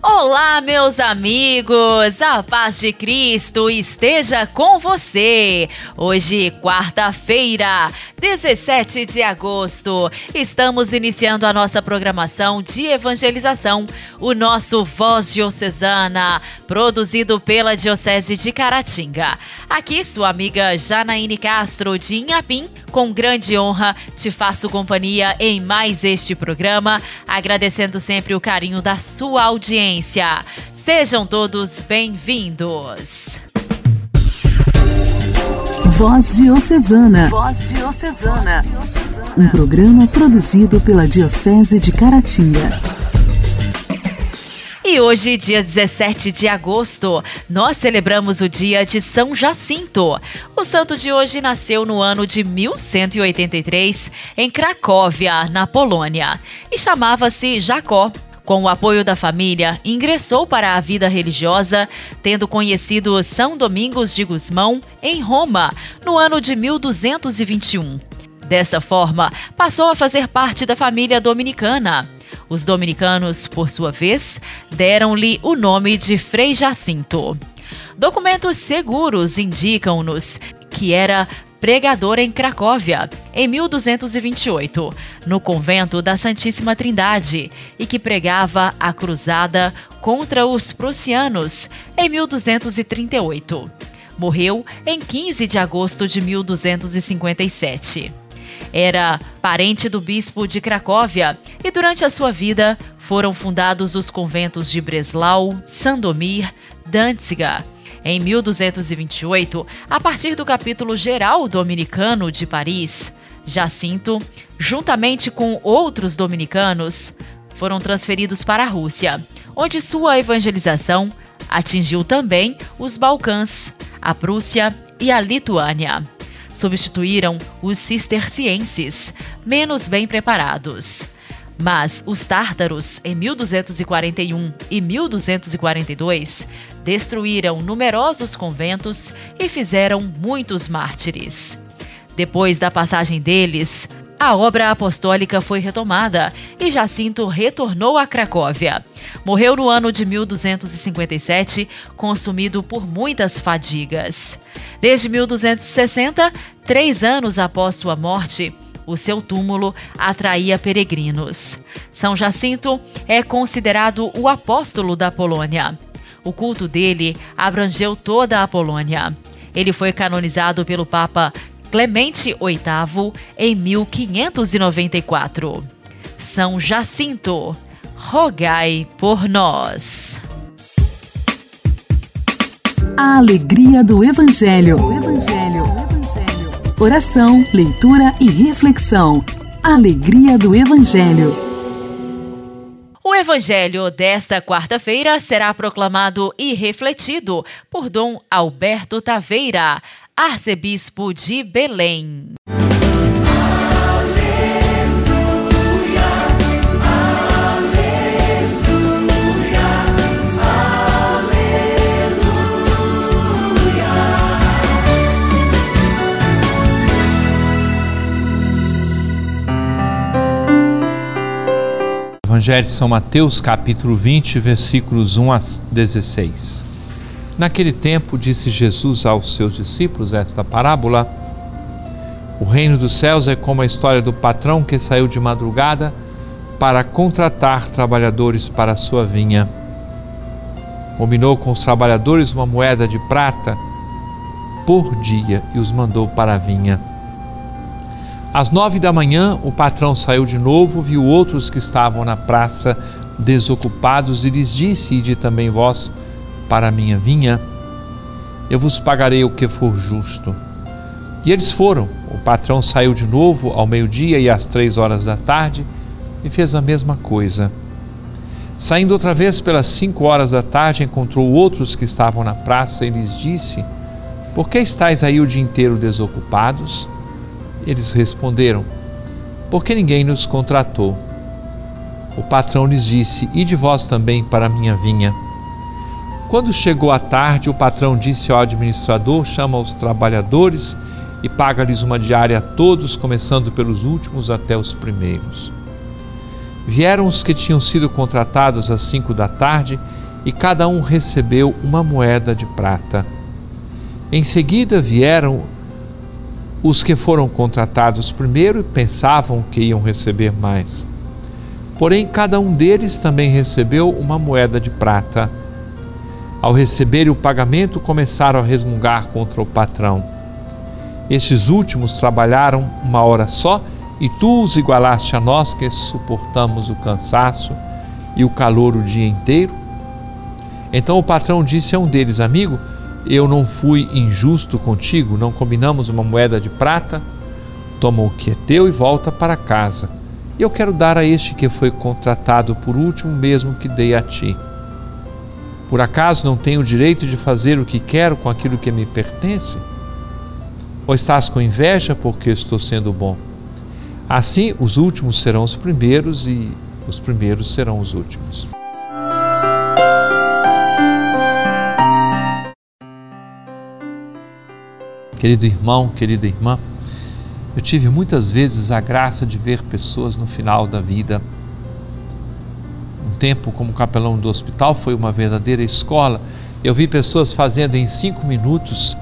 Olá, meus amigos! A paz de Cristo esteja com você. Hoje, quarta-feira, 17 de agosto, estamos iniciando a nossa programação de evangelização, o nosso Voz Diocesana, produzido pela Diocese de Caratinga. Aqui, sua amiga Janaíne Castro de Inhapim, com grande honra, te faço companhia em mais este programa, agradecendo sempre o carinho da sua audiência audiência. Sejam todos bem-vindos. Voz Diocesana. Voz Diocesana. Um programa produzido pela Diocese de Caratinga. E hoje, dia 17 de agosto, nós celebramos o dia de São Jacinto. O santo de hoje nasceu no ano de 1183 em Cracóvia, na Polônia, e chamava-se Jacó. Com o apoio da família, ingressou para a vida religiosa, tendo conhecido São Domingos de Gusmão em Roma, no ano de 1221. Dessa forma, passou a fazer parte da família dominicana. Os dominicanos, por sua vez, deram-lhe o nome de Frei Jacinto. Documentos seguros indicam-nos que era pregador em Cracóvia, em 1228, no convento da Santíssima Trindade, e que pregava a cruzada contra os prussianos em 1238. Morreu em 15 de agosto de 1257. Era parente do bispo de Cracóvia e durante a sua vida foram fundados os conventos de Breslau, Sandomir, Danziga, em 1228, a partir do capítulo geral dominicano de Paris, Jacinto, juntamente com outros dominicanos, foram transferidos para a Rússia, onde sua evangelização atingiu também os Balcãs, a Prússia e a Lituânia. Substituíram os cistercienses, menos bem preparados. Mas os tártaros, em 1241 e 1242, destruíram numerosos conventos e fizeram muitos mártires. Depois da passagem deles, a obra apostólica foi retomada e Jacinto retornou a Cracóvia. Morreu no ano de 1257, consumido por muitas fadigas. Desde 1260, três anos após sua morte, o seu túmulo atraía peregrinos. São Jacinto é considerado o apóstolo da Polônia. O culto dele abrangeu toda a Polônia. Ele foi canonizado pelo Papa Clemente VIII em 1594. São Jacinto, rogai por nós. A alegria do Evangelho. Evangelho. Evangelho. Oração, leitura e reflexão. Alegria do Evangelho. O Evangelho desta quarta-feira será proclamado e refletido por Dom Alberto Taveira, arcebispo de Belém. Evangelho de São Mateus, capítulo 20, versículos 1 a 16. Naquele tempo, disse Jesus aos seus discípulos esta parábola: O reino dos céus é como a história do patrão que saiu de madrugada para contratar trabalhadores para a sua vinha. Combinou com os trabalhadores uma moeda de prata por dia e os mandou para a vinha. Às nove da manhã, o patrão saiu de novo, viu outros que estavam na praça desocupados e lhes disse: Ide também vós para a minha vinha, eu vos pagarei o que for justo. E eles foram. O patrão saiu de novo ao meio-dia e às três horas da tarde e fez a mesma coisa. Saindo outra vez pelas cinco horas da tarde, encontrou outros que estavam na praça e lhes disse: Por que estáis aí o dia inteiro desocupados? Eles responderam: Porque ninguém nos contratou. O patrão lhes disse: Ide vós também para a minha vinha. Quando chegou a tarde, o patrão disse ao administrador: chama os trabalhadores e paga-lhes uma diária a todos, começando pelos últimos até os primeiros. Vieram os que tinham sido contratados às cinco da tarde e cada um recebeu uma moeda de prata. Em seguida vieram os que foram contratados primeiro pensavam que iam receber mais. Porém, cada um deles também recebeu uma moeda de prata. Ao receberem o pagamento, começaram a resmungar contra o patrão. Estes últimos trabalharam uma hora só e tu os igualaste a nós que suportamos o cansaço e o calor o dia inteiro? Então o patrão disse a um deles: Amigo, eu não fui injusto contigo, não combinamos uma moeda de prata? Toma o que é teu e volta para casa. Eu quero dar a este que foi contratado por último mesmo que dei a ti. Por acaso não tenho o direito de fazer o que quero com aquilo que me pertence? Ou estás com inveja porque estou sendo bom? Assim, os últimos serão os primeiros e os primeiros serão os últimos. Querido irmão, querida irmã, eu tive muitas vezes a graça de ver pessoas no final da vida. Um tempo como capelão do hospital foi uma verdadeira escola. Eu vi pessoas fazendo em cinco minutos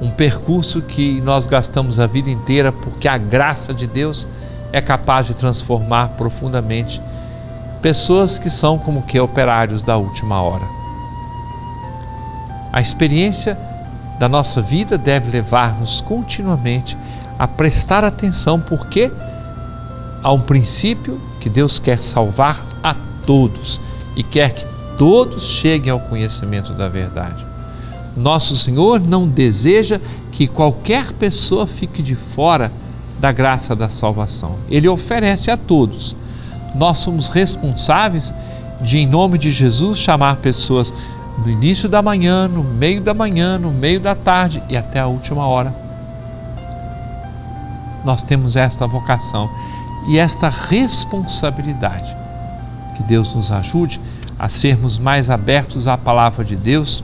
um percurso que nós gastamos a vida inteira, porque a graça de Deus é capaz de transformar profundamente pessoas que são como que operários da última hora. A experiência da nossa vida deve levar-nos continuamente a prestar atenção, porque há um princípio que Deus quer salvar a todos e quer que todos cheguem ao conhecimento da verdade. Nosso Senhor não deseja que qualquer pessoa fique de fora da graça da salvação. Ele oferece a todos. Nós somos responsáveis de, em nome de Jesus, chamar pessoas no início da manhã, no meio da manhã, no meio da tarde e até a última hora. Nós temos esta vocação e esta responsabilidade. Que Deus nos ajude a sermos mais abertos à palavra de Deus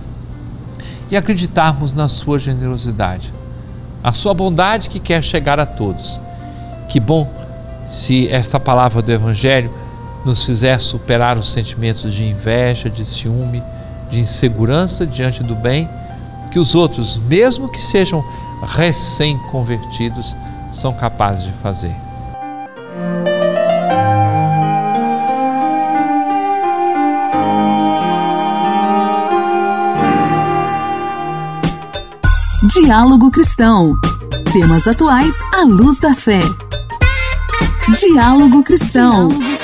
e acreditarmos na sua generosidade, a sua bondade que quer chegar a todos. Que bom se esta palavra do Evangelho nos fizer superar os sentimentos de inveja, de ciúme, de insegurança diante do bem que os outros, mesmo que sejam recém-convertidos, são capazes de fazer. Diálogo Cristão. Temas atuais à luz da fé. Diálogo Cristão. Diálogo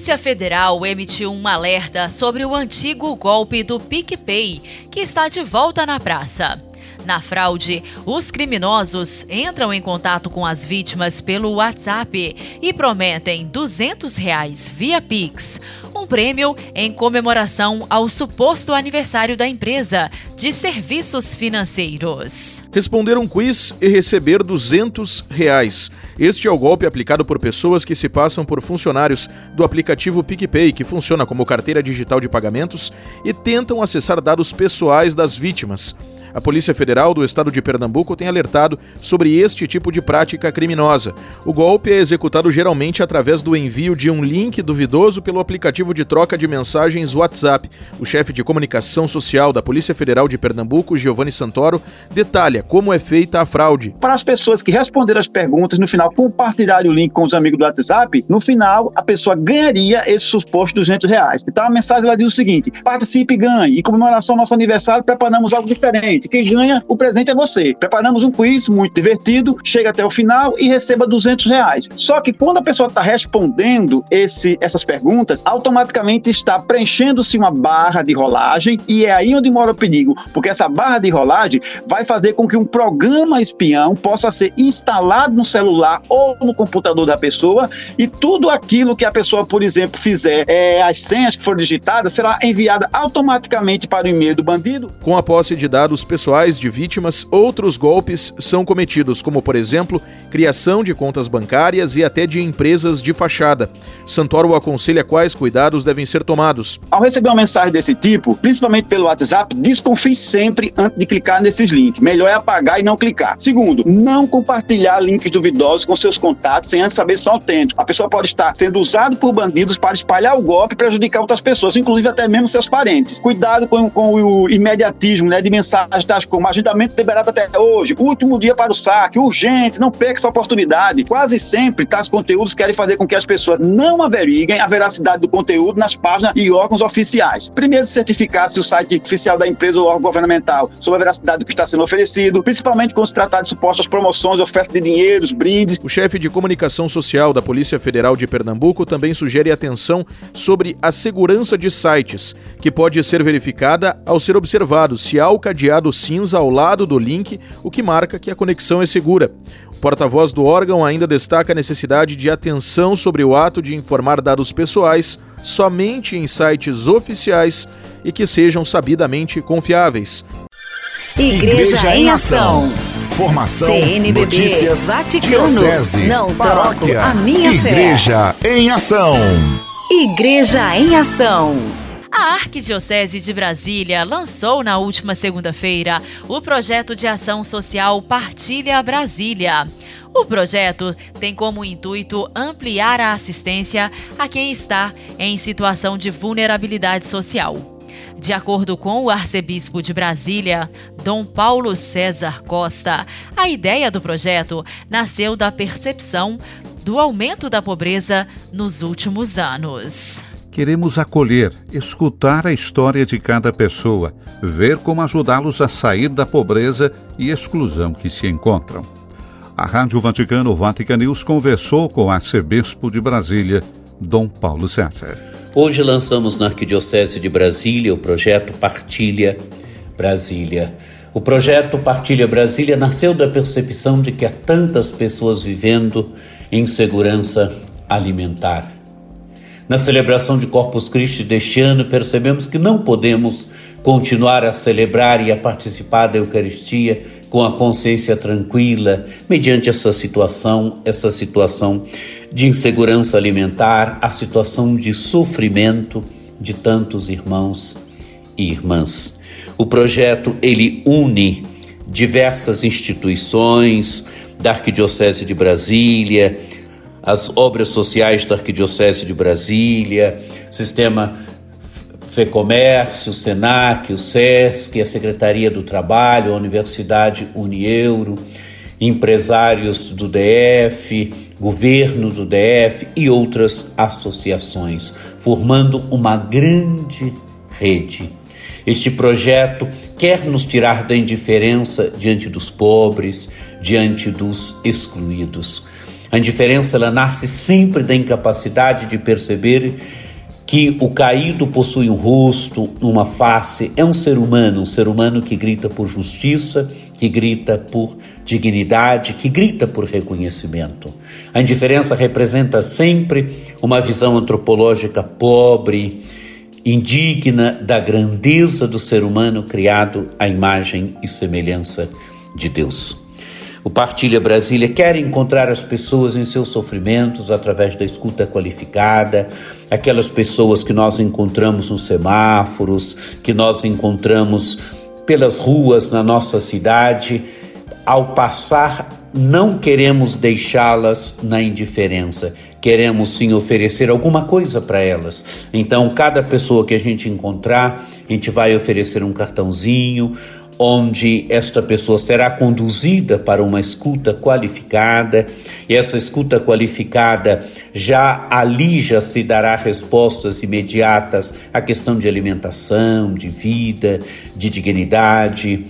Polícia Federal emitiu um alerta sobre o antigo golpe do PicPay, que está de volta na praça. Na fraude, os criminosos entram em contato com as vítimas pelo WhatsApp e prometem 200 reais via Pix, um prêmio em comemoração ao suposto aniversário da empresa de serviços financeiros. Responder um quiz e receber 200 reais. Este é o golpe aplicado por pessoas que se passam por funcionários do aplicativo PicPay, que funciona como carteira digital de pagamentos, e tentam acessar dados pessoais das vítimas. A Polícia Federal do Estado de Pernambuco tem alertado sobre este tipo de prática criminosa. O golpe é executado geralmente através do envio de um link duvidoso pelo aplicativo de troca de mensagens WhatsApp. O chefe de comunicação social da Polícia Federal de Pernambuco, Giovanni Santoro, detalha como é feita a fraude. Para as pessoas que responderam as perguntas, no final compartilharem o link com os amigos do WhatsApp, no final a pessoa ganharia esse suposto 200 reais. Então a mensagem lá diz o seguinte: participe e ganhe. Em comemoração ao nosso aniversário, preparamos algo diferente presente. Quem ganha o presente é você. Preparamos um quiz muito divertido, chega até o final e receba 200 reais. Só que quando a pessoa está respondendo esse, essas perguntas, automaticamente está preenchendo-se uma barra de rolagem e é aí onde mora o perigo, porque essa barra de rolagem vai fazer com que um programa espião possa ser instalado no celular ou no computador da pessoa e tudo aquilo que a pessoa, por exemplo, fizer, é, as senhas que foram digitadas, será enviada automaticamente para o e-mail do bandido. Com a posse de dados pessoais de vítimas, outros golpes são cometidos, como, por exemplo, criação de contas bancárias e até de empresas de fachada. Santoro aconselha quais cuidados devem ser tomados. Ao receber uma mensagem desse tipo, principalmente pelo WhatsApp, desconfie sempre antes de clicar nesses links. Melhor é apagar e não clicar. Segundo, não compartilhar links duvidosos com seus contatos sem antes saber se são autênticos. A pessoa pode estar sendo usada por bandidos para espalhar o golpe e prejudicar outras pessoas, inclusive até mesmo seus parentes. Cuidado com, com o imediatismo né, de mensagens tais como agendamento liberado até hoje, último dia para o saque, urgente, não perca essa oportunidade. Quase sempre tais conteúdos querem fazer com que as pessoas não averiguem a veracidade do conteúdo nas páginas e órgãos oficiais. Primeiro, certificar se o site oficial da empresa ou órgão governamental sobre a veracidade do que está sendo oferecido, principalmente quando se tratar de supostas promoções, ofertas de dinheiros, brindes. O chefe de comunicação social da Polícia Federal de Pernambuco também sugere atenção sobre a segurança de sites, que pode ser verificada ao ser observado se há o cadeado cinza ao lado do link, o que marca que a conexão é segura. O porta-voz do órgão ainda destaca a necessidade de atenção sobre o ato de informar dados pessoais somente em sites oficiais e que sejam sabidamente confiáveis. Igreja, Igreja em Ação. Formação, CNBB, notícias, Vaticano, diocese, não paróquia, a minha Igreja fé. em Ação. Igreja em Ação. A Arquidiocese de Brasília lançou na última segunda-feira o projeto de ação social Partilha Brasília. O projeto tem como intuito ampliar a assistência a quem está em situação de vulnerabilidade social. De acordo com o arcebispo de Brasília, Dom Paulo César Costa, a ideia do projeto nasceu da percepção do aumento da pobreza nos últimos anos. Queremos acolher, escutar a história de cada pessoa, ver como ajudá-los a sair da pobreza e exclusão que se encontram. A Rádio Vaticano Vatican News conversou com o arcebispo de Brasília, Dom Paulo César. Hoje lançamos na Arquidiocese de Brasília o projeto Partilha Brasília. O projeto Partilha Brasília nasceu da percepção de que há tantas pessoas vivendo em segurança alimentar na celebração de Corpus Christi deste ano, percebemos que não podemos continuar a celebrar e a participar da Eucaristia com a consciência tranquila, mediante essa situação, essa situação de insegurança alimentar, a situação de sofrimento de tantos irmãos e irmãs. O projeto ele une diversas instituições da Arquidiocese de Brasília, as obras sociais da Arquidiocese de Brasília, sistema FEComércio, SENAC, o SESC, a Secretaria do Trabalho, a Universidade Unieuro, empresários do DF, governo do DF e outras associações, formando uma grande rede. Este projeto quer nos tirar da indiferença diante dos pobres, diante dos excluídos. A indiferença ela nasce sempre da incapacidade de perceber que o caído possui um rosto, uma face, é um ser humano, um ser humano que grita por justiça, que grita por dignidade, que grita por reconhecimento. A indiferença representa sempre uma visão antropológica pobre, indigna da grandeza do ser humano criado à imagem e semelhança de Deus. O Partilha Brasília quer encontrar as pessoas em seus sofrimentos através da escuta qualificada, aquelas pessoas que nós encontramos nos semáforos, que nós encontramos pelas ruas na nossa cidade. Ao passar, não queremos deixá-las na indiferença, queremos sim oferecer alguma coisa para elas. Então, cada pessoa que a gente encontrar, a gente vai oferecer um cartãozinho, onde esta pessoa será conduzida para uma escuta qualificada, e essa escuta qualificada já ali já se dará respostas imediatas à questão de alimentação, de vida, de dignidade.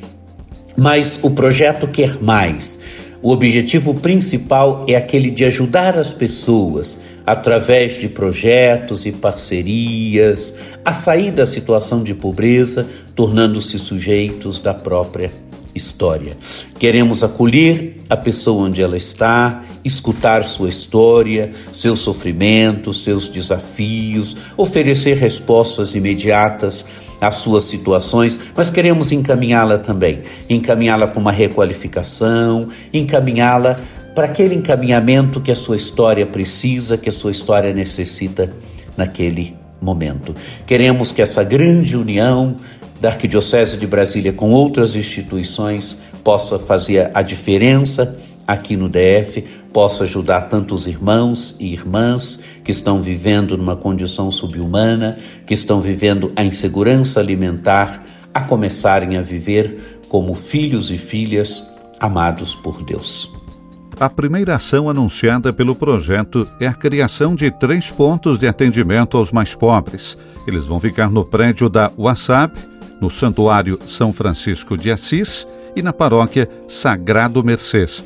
Mas o projeto quer mais. O objetivo principal é aquele de ajudar as pessoas através de projetos e parcerias, a sair da situação de pobreza, tornando-se sujeitos da própria história. Queremos acolher a pessoa onde ela está, escutar sua história, seus sofrimentos, seus desafios, oferecer respostas imediatas as suas situações, mas queremos encaminhá-la também, encaminhá-la para uma requalificação, encaminhá-la para aquele encaminhamento que a sua história precisa, que a sua história necessita naquele momento. Queremos que essa grande união da Arquidiocese de Brasília com outras instituições possa fazer a diferença aqui no DF, possa ajudar tantos irmãos e irmãs que estão vivendo numa condição subhumana, que estão vivendo a insegurança alimentar, a começarem a viver como filhos e filhas amados por Deus. A primeira ação anunciada pelo projeto é a criação de três pontos de atendimento aos mais pobres. Eles vão ficar no prédio da WhatsApp, no Santuário São Francisco de Assis e na paróquia Sagrado Mercês.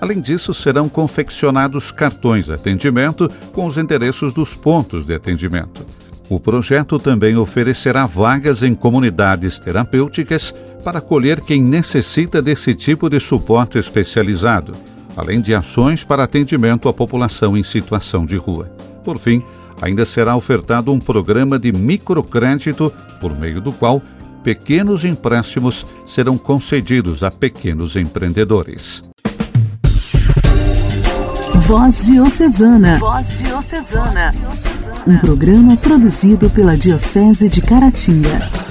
Além disso, serão confeccionados cartões de atendimento com os endereços dos pontos de atendimento. O projeto também oferecerá vagas em comunidades terapêuticas para acolher quem necessita desse tipo de suporte especializado além de ações para atendimento à população em situação de rua. Por fim, ainda será ofertado um programa de microcrédito, por meio do qual pequenos empréstimos serão concedidos a pequenos empreendedores. Voz Diocesana. Voz Diocesana. Um programa produzido pela Diocese de Caratinga.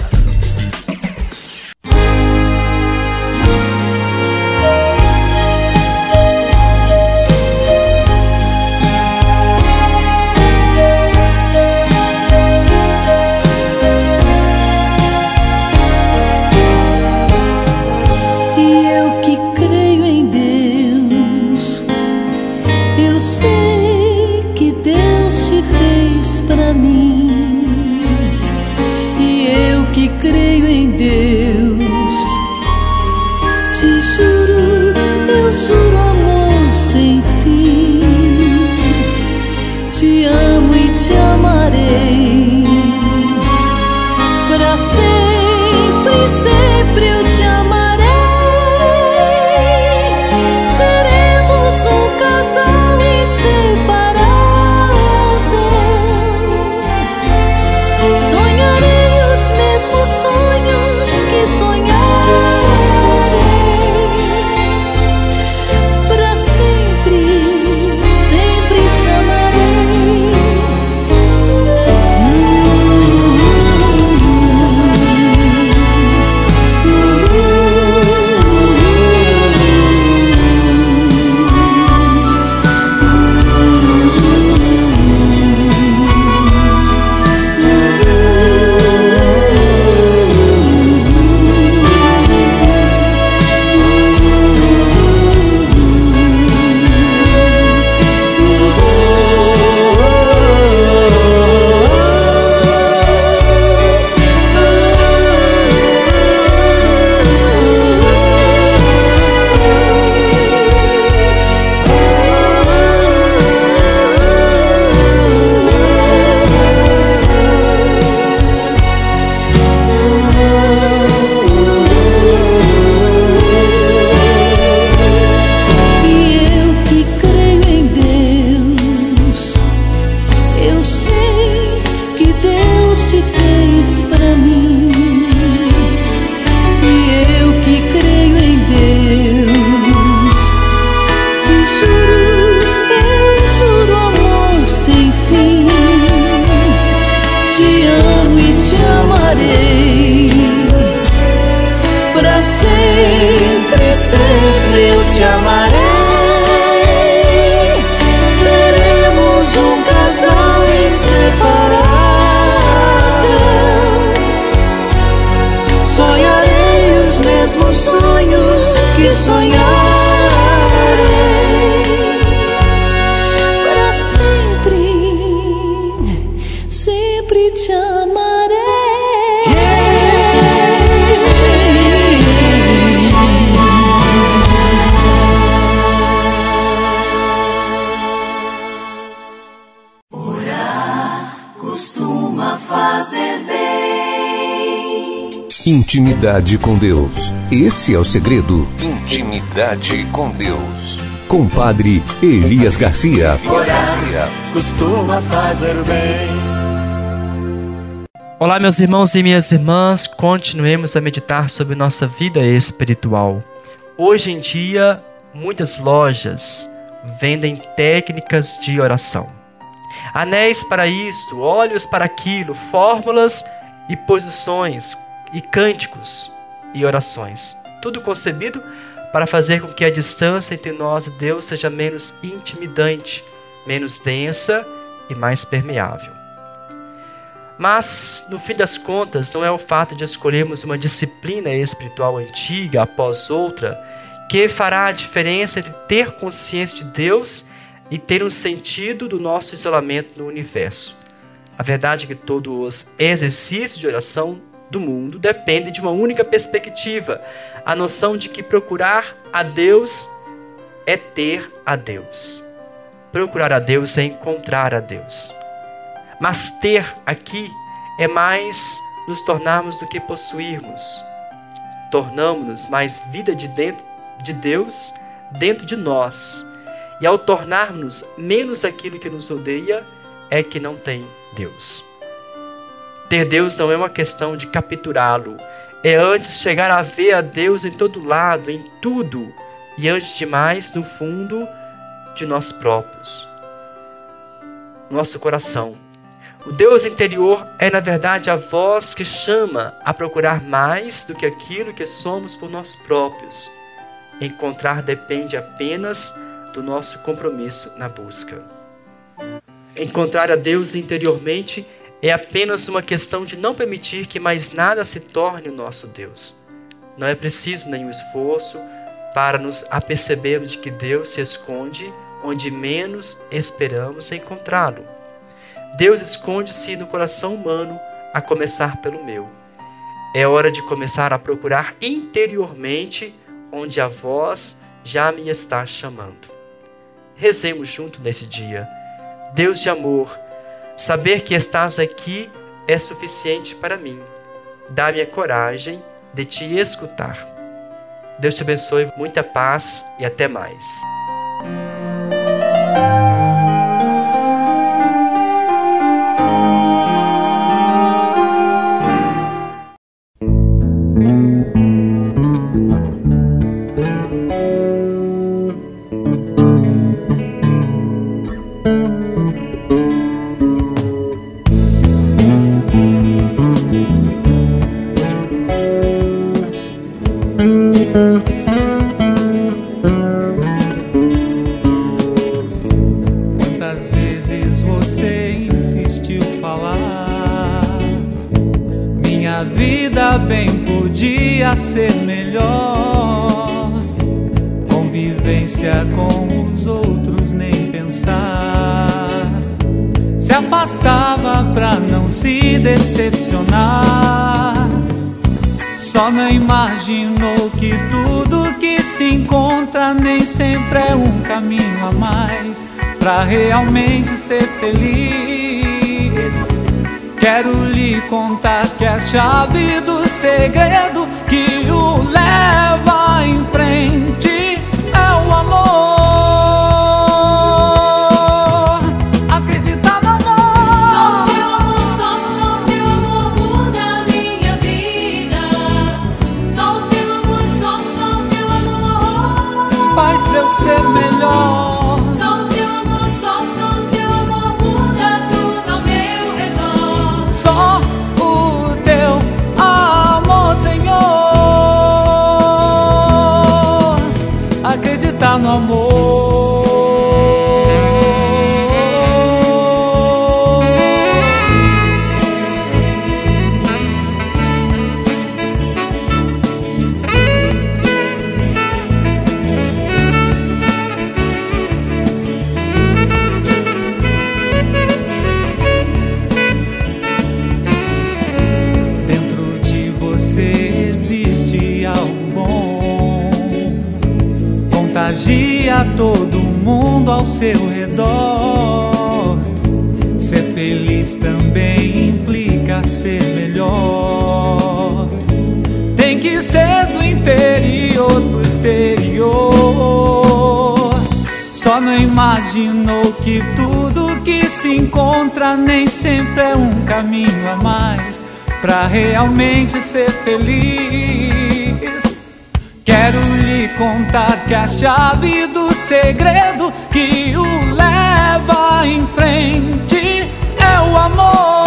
Te amo e te amarei para sempre, sempre eu te amarei. sempre eu te amarei. Seremos um casal inseparável. Sonharei os mesmos sonhos que sonhei. Intimidade com Deus. Esse é o segredo. Intimidade com Deus. Com Padre Elias Garcia. Elias Garcia. Costuma fazer bem. Olá, meus irmãos e minhas irmãs, continuemos a meditar sobre nossa vida espiritual. Hoje em dia, muitas lojas vendem técnicas de oração. Anéis para isto, olhos para aquilo, fórmulas e posições, e cânticos e orações. Tudo concebido para fazer com que a distância entre nós e Deus seja menos intimidante, menos densa e mais permeável. Mas, no fim das contas, não é o fato de escolhermos uma disciplina espiritual antiga após outra que fará a diferença entre ter consciência de Deus e ter um sentido do nosso isolamento no universo. A verdade é que todos os exercícios de oração do mundo dependem de uma única perspectiva, a noção de que procurar a Deus é ter a Deus. Procurar a Deus é encontrar a Deus. Mas ter aqui é mais nos tornarmos do que possuirmos. Tornamos-nos mais vida de dentro de Deus dentro de nós. E ao tornarmos menos aquilo que nos odeia, é que não tem Deus. Ter Deus não é uma questão de capturá-lo, é antes chegar a ver a Deus em todo lado, em tudo, e antes de mais, no fundo de nós próprios, nosso coração. O Deus interior é, na verdade, a voz que chama a procurar mais do que aquilo que somos por nós próprios. Encontrar depende apenas do nosso compromisso na busca. Encontrar a Deus interiormente é apenas uma questão de não permitir que mais nada se torne o nosso Deus. Não é preciso nenhum esforço para nos apercebermos de que Deus se esconde onde menos esperamos encontrá-lo. Deus esconde-se no coração humano, a começar pelo meu. É hora de começar a procurar interiormente onde a voz já me está chamando. Rezemos junto nesse dia. Deus de amor, saber que estás aqui é suficiente para mim. Dá-me a coragem de te escutar. Deus te abençoe, muita paz e até mais. Ser melhor. Convivência com os outros, nem pensar. Se afastava pra não se decepcionar. Só não imaginou que tudo que se encontra nem sempre é um caminho a mais pra realmente ser feliz. Quero lhe contar que a chave do segredo que o leva em frente é o amor. Acreditar no amor. Só teu amor, só, só teu amor muda minha vida. Só teu amor, só, só teu amor. Faz eu ser melhor. implica ser melhor. Tem que ser do interior pro exterior. Só não imaginou que tudo que se encontra nem sempre é um caminho a mais para realmente ser feliz. Quero lhe contar que a chave do segredo que o leva em frente é o amor.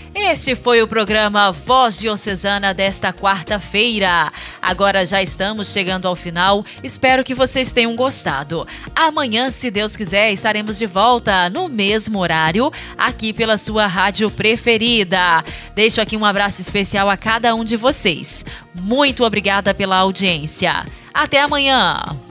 este foi o programa Voz Diocesana desta quarta-feira. Agora já estamos chegando ao final. Espero que vocês tenham gostado. Amanhã, se Deus quiser, estaremos de volta no mesmo horário, aqui pela sua rádio preferida. Deixo aqui um abraço especial a cada um de vocês. Muito obrigada pela audiência. Até amanhã!